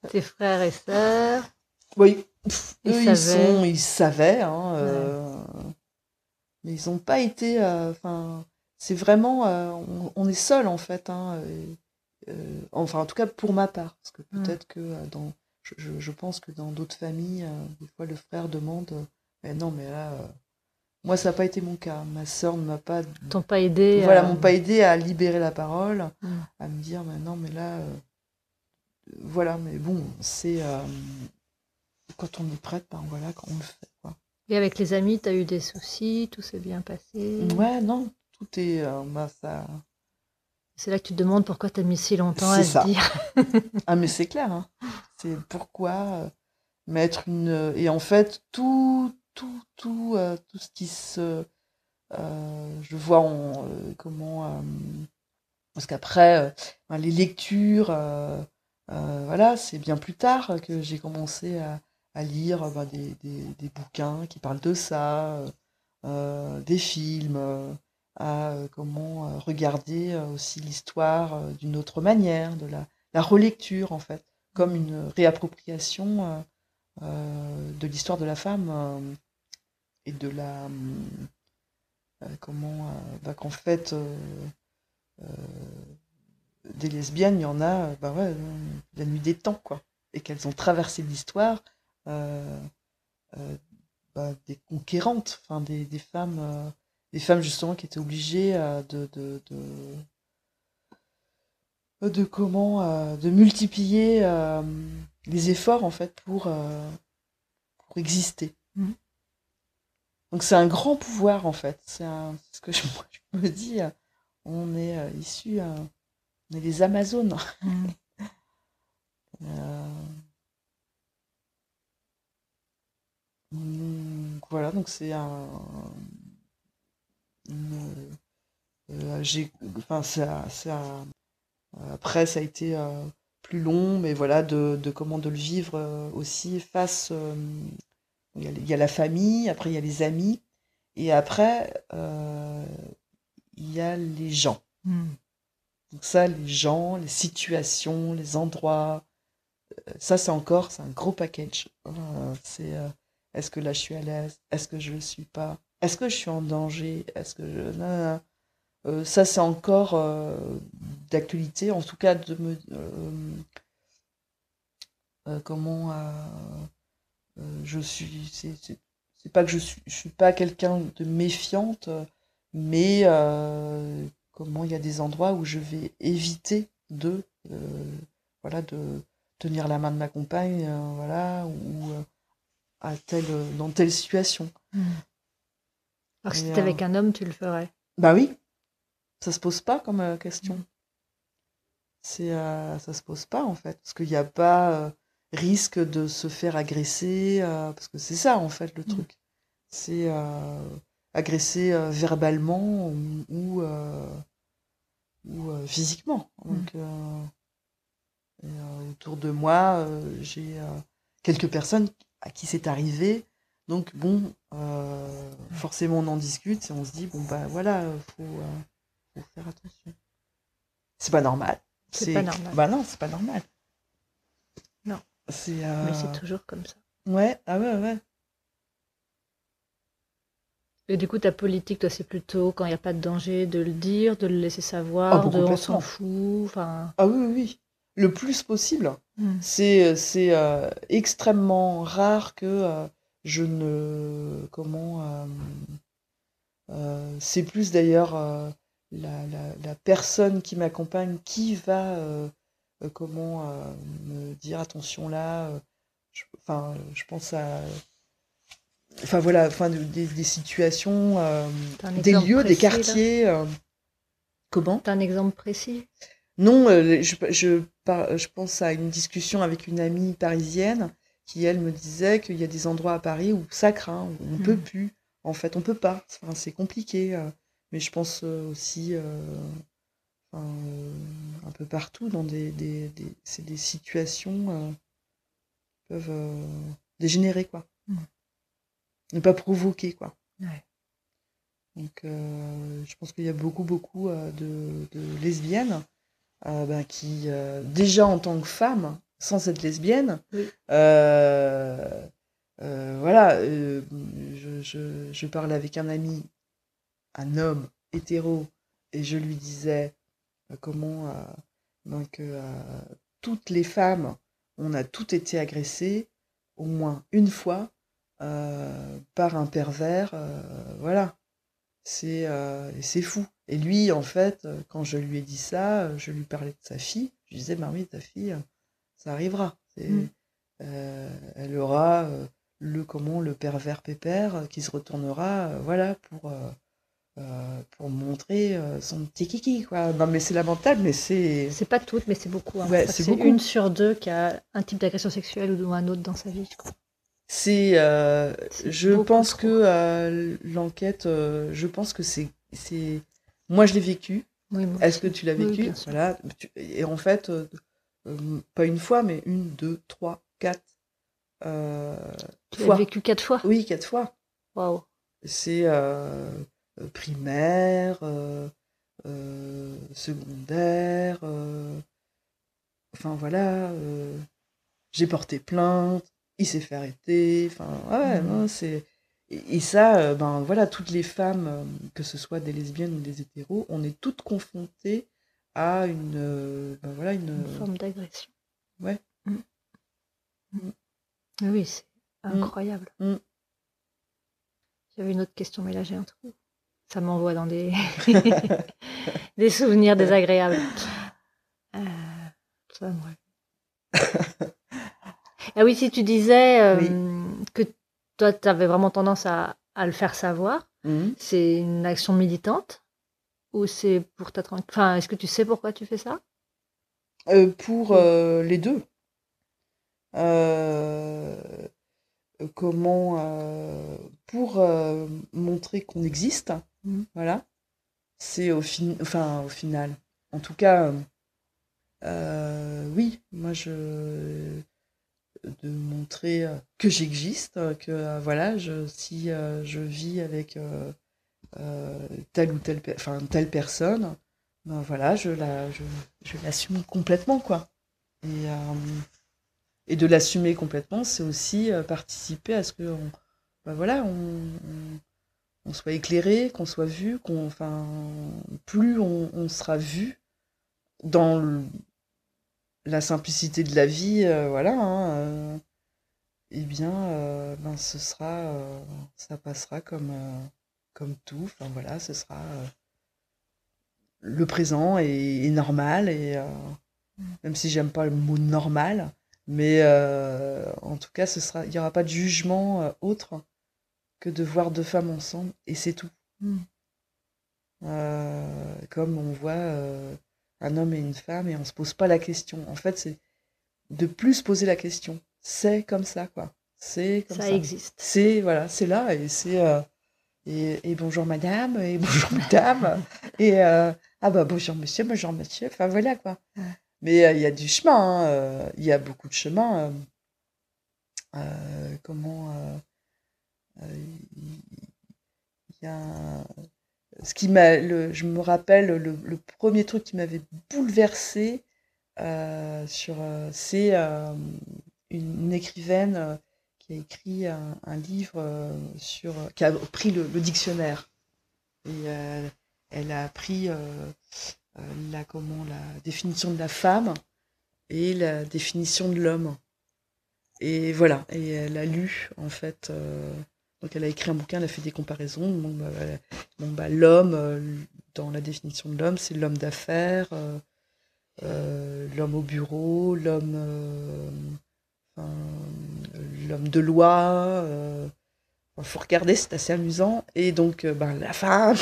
Tes frères et sœurs. oui, pff, Ils eux, ils, sont, ils savaient, hein, euh, mais ils n'ont pas été. euh, Enfin, c'est vraiment. euh, on, on est seul, en fait. hein, euh, enfin, en tout cas, pour ma part. Parce que Mm. peut-être que dans. Je, je- je pense que dans d'autres familles, des fois, le frère demande Mais non, mais là. moi, ça n'a pas été mon cas. Ma sœur ne m'a pas T'ont pas aidé. voilà, à- m'ont pas aidé à libérer la parole, Mm. à me dire, mais non, mais là, euh, voilà, mais bon, c'est euh, quand on est prête, ben voilà, quand on le fait, quoi. Et avec les amis, t'as eu des soucis, tout s'est bien passé. Ouais, non, tout est, euh, bah, ça, C'est là que tu te demandes pourquoi t'as mis si longtemps à C'est ça. se dire. ah, mais c'est clair, hein. c'est pourquoi euh, mettre une, et en fait, tout, tout, tout, euh, tout ce qui se, euh, je vois en, euh, comment, euh, parce qu'après, euh, les lectures, euh, euh, voilà, c'est bien plus tard que j'ai commencé à, à lire ben, des, des, bouquins qui parlent de ça, euh, euh, des films, euh, à comment regarder aussi l'histoire d'une autre manière, de la, la relecture en fait, comme une réappropriation de l'histoire de la femme et de la comment bah, qu'en fait des lesbiennes, il y en a, bah ouais, la nuit des temps, quoi. Et qu'elles ont traversé l'histoire, bah, des conquérantes, enfin des, des femmes, euh, des femmes justement qui étaient obligées euh, de, de, de, de comment, euh, de multiplier euh, les efforts en fait pour, euh, pour exister. Mhm. Donc c'est un grand pouvoir en fait. C'est ce que je, me dis. euh, On est euh, issus, euh, on est les Amazones. Mm. Euh, donc, voilà, donc c'est un. une- euh, j'ai, enfin, ça, ça, après, ça a été euh, plus long, mais voilà, de, de comment de le vivre euh, aussi face. euh, il y, a, il y a la famille, après il y a les amis, et après euh, il y a les gens. Mm. Donc ça, les gens, les situations, les endroits, euh, ça c'est encore, c'est un gros package. Euh, c'est euh, est-ce que là je suis à l'aise? Est-ce que je le suis pas? Est-ce que je suis en danger? Est-ce que je... Euh, ça c'est encore euh, d'actualité, en tout cas de me... euh, comment je suis... C'est pas que je suis, je suis pas quelqu'un de méfiante, mais comment il y a des endroits où je vais éviter de voilà de tenir la main de ma compagne voilà ou à telle dans telle situation Mm. Alors si Et, t'étais euh, avec un homme, tu le ferais? bah oui ça se pose pas comme euh, question c'est euh, ça se pose pas en fait parce qu'il n'y a pas euh, risque de se faire agresser parce que c'est ça en fait le Mm. truc c'est agresser verbalement ou, ou, ou, physiquement. Donc, et, euh, autour de moi, j'ai quelques personnes à qui c'est arrivé. Donc, bon, euh, forcément, on en discute et on se dit, bon, bah voilà, euh, faut, euh, faut faire attention. C'est pas normal. C'est pas normal. Bah non, c'est pas normal. Non. C'est. euh, Mais c'est toujours comme ça. Ouais, ah ouais, ouais. Et du coup, ta politique, toi, c'est plutôt quand il n'y a pas de danger de le dire, de le laisser savoir, Ah, bon, de on s'en fout. Enfin, Ah oui, oui, oui. Le plus possible. mm. C'est c'est euh, extrêmement rare que euh, je ne comment euh, euh, c'est plus d'ailleurs euh, la, la, la personne qui m'accompagne qui va euh, euh, comment euh, me dire attention là euh, je, enfin je pense à enfin voilà enfin de- des, des situations euh, des lieux des précis, quartiers euh, comment? T'as un exemple précis? Non, euh, je, je, par- je pense à une discussion avec une amie parisienne qui, elle, me disait qu'il y a des endroits à Paris où ça craint, où on Mhm. peut plus. En fait, on peut pas. Enfin, c'est compliqué. euh, mais je pense euh, aussi euh, euh, un peu partout dans des, des, des- c'est des situations euh, qui peuvent euh, dégénérer, quoi. Mhm. Ne pas provoquer, quoi. Ouais. Donc, euh, je pense qu'il y a beaucoup, beaucoup euh, de, de lesbiennes bah, qui, déjà en tant que femme, sans être lesbienne, Oui. voilà, je, je, je parlais avec un ami, un homme hétéro, et je lui disais comment donc, toutes les femmes, on a toutes été agressées au moins une fois par un pervers, voilà. C'est c'est fou. Et lui, en fait, quand je lui ai dit ça, je lui parlais de sa fille. Je lui disais, bah oui, ta fille, ça arrivera. Mmh. elle aura le comment le pervers pépère qui se retournera, voilà, pour euh, pour montrer euh, son petit kiki quoi. Non mais c'est lamentable mais c'est c'est pas toutes mais c'est beaucoup. Hein. Ouais, c'est une sur deux qui a un type d'agression sexuelle ou un autre dans sa vie. je crois. C'est euh, je pense que euh, l'enquête euh, je pense que c'est moi je l'ai vécu. Oui, Est-ce que tu l'as vécu. Voilà. Et en fait, euh, euh, pas une fois, mais une, deux, trois, quatre euh, Tu l'as fois. vécu quatre fois. Oui, quatre fois. Waouh. C'est euh, primaire, secondaire. enfin voilà. J'ai porté plainte. Il s'est fait arrêter. Enfin ouais, Mhm. non, c'est. Et, et ça, euh, ben voilà, toutes les femmes, euh, que ce soit des lesbiennes ou des hétéros, on est toutes confrontées à une, euh, ben voilà, une. Une forme d'agression. Ouais. Mm. Mm. Oui, c'est incroyable. Mm. J'avais une autre question, mais là j'ai un trou. Ça m'envoie dans des, des souvenirs désagréables. Euh, ça me ah oui, si tu disais euh, toi, tu avais vraiment tendance à, à le faire savoir, Mhm. c'est une action militante ou c'est pour ta tranquille Enfin, est-ce que tu sais pourquoi tu fais ça? Euh, pour euh, les deux. Euh, comment pour montrer qu'on existe, Mhm. voilà. C'est au fin, enfin au final. En tout cas, oui, moi je de montrer euh, que j'existe, euh, que euh, voilà, si euh, je vis avec telle ou telle, personne, ben voilà, je la, je, je l'assume complètement, quoi. Et, et de l'assumer complètement, c'est aussi participer à ce que, on, ben voilà, on soit éclairé, qu'on soit vu, qu'on, enfin, plus on, on sera vu dans le- la simplicité de la vie, euh, voilà, hein, euh, eh bien, euh, ben ce sera, ça passera comme, comme tout. Enfin voilà, ce sera le présent est, est normal et euh, même si j'aime pas le mot normal, mais en tout cas, ce sera, il y aura pas de jugement autre que de voir deux femmes ensemble et c'est tout. Mm. Comme on voit un homme et une femme et on se pose pas la question. En fait, c'est de plus se poser la question. C'est comme ça, quoi. C'est comme Ça ça. existe. C'est voilà, c'est là et c'est euh, et, et bonjour madame et bonjour madame et euh, ah bah bonjour monsieur, bonjour monsieur. Enfin voilà quoi. Mais euh, il y a du chemin, hein, il y a beaucoup de chemin. comment il y a un- ce qui m'a le, je me rappelle le, premier truc qui m'avait bouleversé euh, sur euh, c'est euh, une, écrivaine qui a écrit un, livre sur qui a pris le, le dictionnaire. Et elle a pris la comment la définition de la femme et la définition de l'homme. Et voilà. Et elle a lu en fait donc elle a écrit un bouquin elle a fait des comparaisons bon, bah. Bon, bah, l'homme euh, dans la définition de l'homme c'est l'homme d'affaires euh, euh, l'homme au bureau l'homme euh, l'homme de loi. Il faut regarder, c'est assez amusant. Et donc, ben, la femme,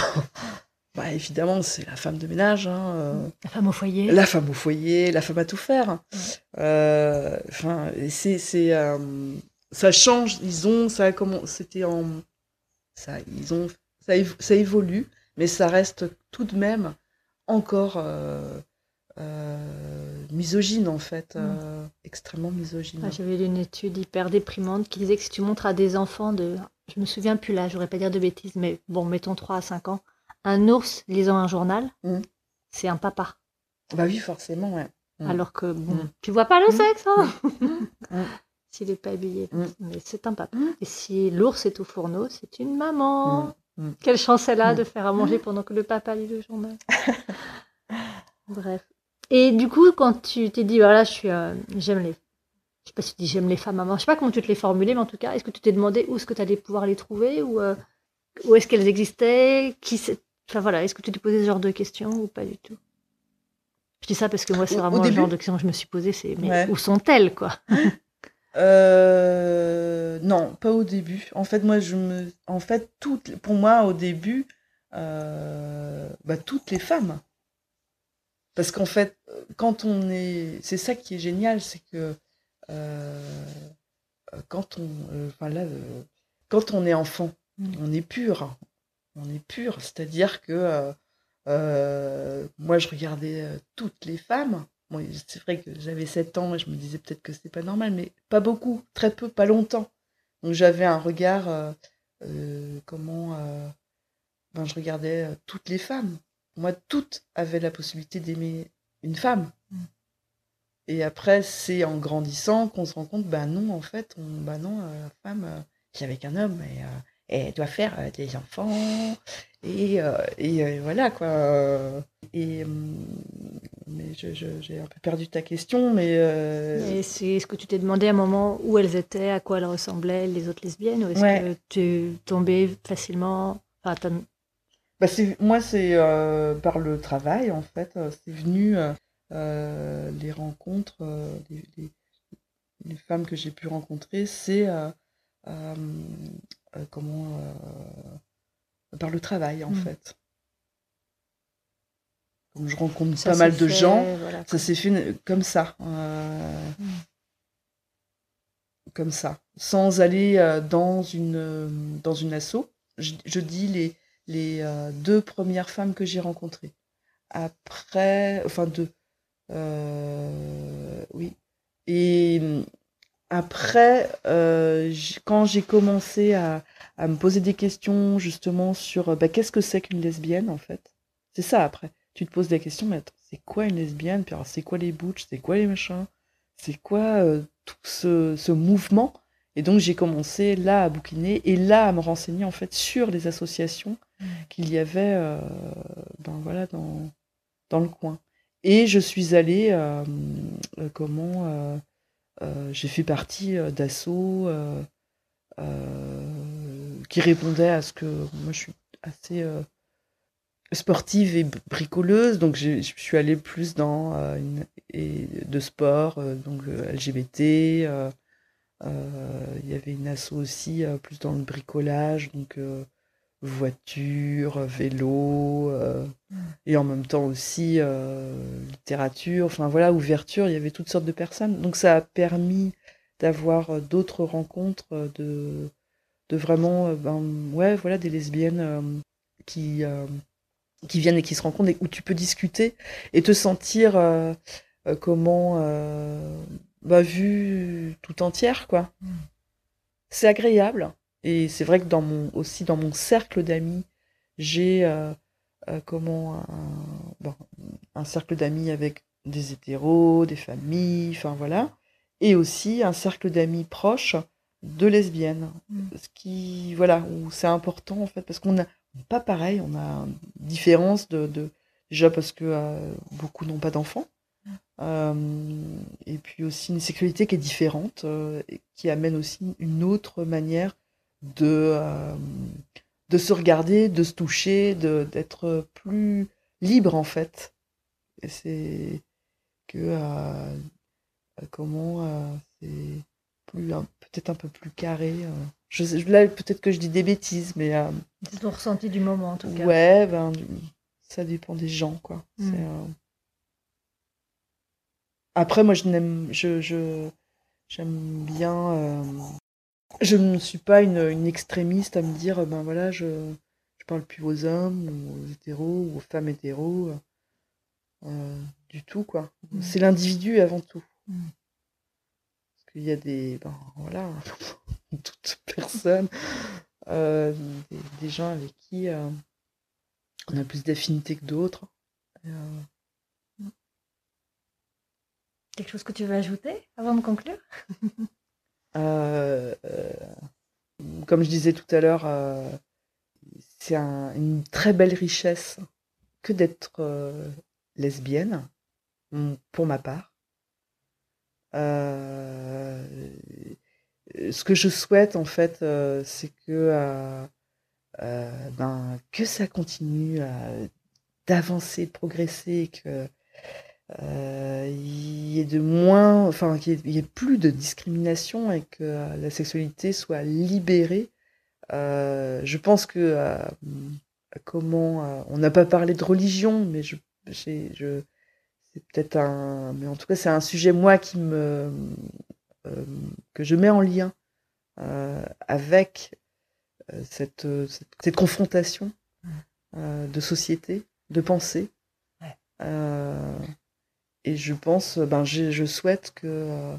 bah, évidemment, c'est la femme de ménage. hein, euh, La femme au foyer. la femme au foyer, la femme à tout faire. Enfin, c'est, c'est, euh, ça change. Ils ont, ça comment, c'était en, ça, ils ont, ça, évo- ça évolue, mais ça reste tout de même encore euh, euh, misogyne en fait, euh, extrêmement misogyne. Ah, J'avais lu une étude hyper déprimante qui disait que si tu montres à des enfants de, je me souviens plus là, je voudrais pas dire de bêtises, mais bon, mettons 3 à 5 ans, un ours lisant un journal, Mhm. c'est un papa. Bah oui, forcément, ouais. Mm. Alors que, bon, Mm. tu vois pas le Mm. sexe, hein Mm. S'il n'est pas habillé. Mm. Mais c'est un papa. Mm. Et si l'ours est au fourneau, c'est une maman. Mm. Quelle chance elle a de faire à manger pendant que le papa lit le journal. Bref. Et du coup, quand tu t'es dit, voilà, je suis, euh, j'aime les, je sais pas si tu dis j'aime les femmes maman, je sais pas comment tu te les formulais, mais en tout cas, est-ce que tu t'es demandé où est-ce que tu allais pouvoir les trouver ou euh, où est-ce qu'elles existaient, qui, enfin voilà, est-ce que tu t'es posé ce genre de questions ou pas du tout? Je dis ça parce que moi, c'est vraiment le genre de questions que je me suis posée, c'est mais Ouais. où sont-elles quoi? Euh, non, pas au début. En fait, moi, je me, en fait, toutes, pour moi, au début, euh, bah, toutes les femmes. Parce qu'en fait, quand on est, c'est ça qui est génial, c'est que euh, quand on, enfin là, quand on est enfant, Mm. on est pur, on est pur. C'est-à-dire que moi, je regardais toutes les femmes. Bon, c'est vrai que j'avais 7 ans et je me disais peut-être que c'est pas normal, mais pas beaucoup, très peu, pas longtemps. Donc j'avais un regard, euh, euh, comment, euh, ben, je regardais toutes les femmes. Moi, toutes avaient la possibilité d'aimer une femme. Mm. Et après, c'est en grandissant qu'on se rend compte, ben non, en fait, on, ben non, la femme, euh, c'est avec un homme et elle doit faire euh, des enfants. Et, euh, et euh, voilà, quoi. Et, hum, mais j'ai un peu perdu ta question, mais. euh, est-ce que tu t'es demandé à un moment où elles étaient, à quoi elles ressemblaient, les autres lesbiennes, ou est-ce Ouais. que tu tombée facilement enfin, Bah, c'est, moi, c'est euh, par le travail, en fait. C'est venu euh, les rencontres, les, les- les femmes que j'ai pu rencontrer, c'est comment euh, par le travail, en Mm. fait. Comme je rencontre ça pas mal de gens, voilà, ça s'est fait euh, comme ça. euh, Mm. Comme ça. Sans aller euh, dans une, euh, dans une asso. Je, je dis les, les euh, deux premières femmes que j'ai rencontrées. Après, enfin deux. Euh, oui. Et après, euh, quand j'ai commencé à, à me poser des questions justement sur euh, bah, qu'est-ce que c'est qu'une lesbienne en fait? C'est ça après. Tu te poses des questions, mais attends, c'est quoi une lesbienne? Puis alors, c'est quoi les butch C'est quoi les machins? C'est quoi euh, tout ce, ce mouvement? Et donc j'ai commencé là à bouquiner et là à me renseigner en fait sur les associations Mm. qu'il y avait euh, ben, voilà, dans, dans le coin. Et je suis allée, euh, euh, comment, j'ai fait partie euh, d'assauts euh, euh, qui répondaient à ce que moi je suis assez euh, sportive et bricoleuse, donc je suis allée plus dans euh, une, de sport, euh, donc euh, LGBT. euh, euh, Il y avait une asso aussi euh, plus dans le bricolage, donc euh, voiture, vélo, euh, et en même temps aussi euh, littérature, enfin voilà, ouverture, il y avait toutes sortes de personnes. Donc ça a permis d'avoir euh, d'autres rencontres, de, de vraiment, ben, ouais, voilà, des lesbiennes euh, qui, qui viennent et qui se rencontrent, et où tu peux discuter et te sentir comment, bah, vue tout entière, quoi. Mm. C'est agréable. Et c'est vrai que dans mon, aussi dans mon cercle d'amis, j'ai euh, euh, comment un, bon, un cercle d'amis avec des hétéros, des familles, enfin voilà, et aussi un cercle d'amis proches de lesbiennes. Mm. Ce qui, voilà, où c'est important en fait, parce qu'on a pas pareil, on a une différence de, de déjà parce que euh, beaucoup n'ont pas d'enfants. Euh, et puis aussi une sexualité qui est différente, et qui amène aussi une autre manière de, euh, de se regarder, de se toucher, d'être plus libre en fait. Et c'est que euh, comment euh, c'est plus peut-être un peu plus carré. Je sais- là peut-être que je dis des bêtises, mais C'est ton ressenti du moment en tout cas. ouais, ben ça dépend des gens quoi. Mm. Après moi je n'aime je je j'aime bien. Euh, Je ne suis pas une, une extrémiste à me dire ben voilà je je parle plus aux hommes ou aux hétéros ou aux femmes hétéros euh, du tout quoi. Mm. C'est l'individu avant tout. Mm. Parce qu'il y a des ben voilà toute personne euh, des, des gens avec qui euh, on a plus d'affinité que d'autres. Euh, Quelque chose que tu veux ajouter avant de conclure? euh, Comme je disais tout à l'heure, c'est une très belle richesse que d'être lesbienne, pour ma part. ce que je souhaite, en fait, c'est que euh, ben, que ça continue d'avancer, de progresser, que euh, il y ait de moins, enfin qu'il y, ait plus de discrimination et que euh, la sexualité soit libérée. je pense que comment on n'a pas parlé de religion, mais je, je c'est peut-être un, mais en tout cas c'est un sujet moi qui me que je mets en lien avec euh, cette, cette, confrontation euh, de société, de pensée. Et je pense, ben, je, souhaite que,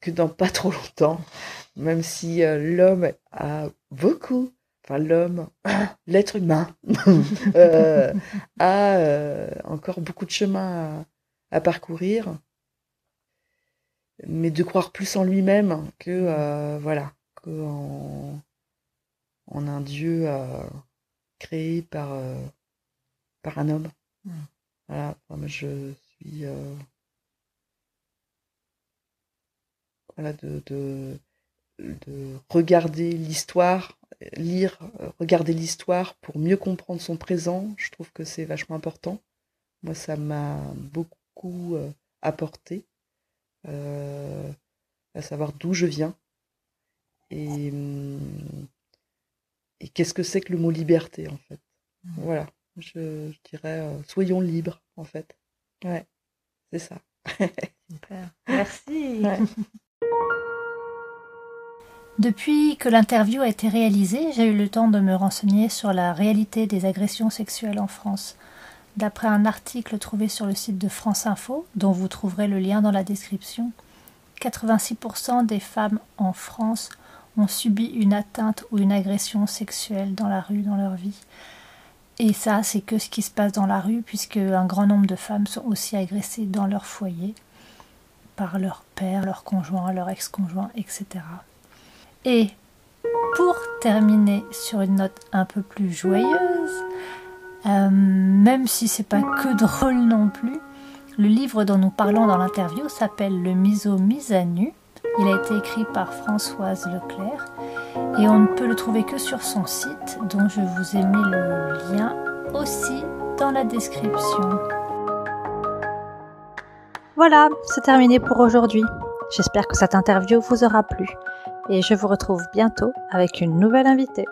que dans pas trop longtemps, même si l'homme a beaucoup enfin l'homme, l'être humain, a encore beaucoup de chemin à, parcourir, mais de croire plus en lui-même que voilà, qu'en en un Dieu euh, créé par, euh, par un homme. Mmh. Voilà, je suis. Euh, voilà, de, de, de regarder l'histoire, lire, regarder l'histoire pour mieux comprendre son présent. Je trouve que c'est vachement important. Moi, ça m'a beaucoup apporté, à savoir d'où je viens. Et hum, et qu'est-ce que c'est que le mot liberté, en fait? Mmh. Voilà, je, dirais, euh, soyons libres, en fait. Ouais, c'est ça. Super. Merci. Depuis que l'interview a été réalisée, j'ai eu le temps de me renseigner sur la réalité des agressions sexuelles en France. D'après un article trouvé sur le site de France Info, dont vous trouverez le lien dans la description, 86% des femmes en France ont subi une atteinte ou une agression sexuelle dans la rue dans leur vie. Et ça, c'est que ce qui se passe dans la rue, puisque un grand nombre de femmes sont aussi agressées dans leur foyer par leur père, leur conjoint, leur ex-conjoint, etc. Et pour terminer sur une note un peu plus joyeuse, euh, même si c'est pas que drôle non plus, le livre dont nous parlons dans l'interview s'appelle Le miso mise à nu il a été écrit par Françoise Leclerc et on ne peut le trouver que sur son site dont je vous ai mis le lien aussi dans la description. Voilà, c'est terminé pour aujourd'hui. J'espère que cette interview vous aura plu et je vous retrouve bientôt avec une nouvelle invitée.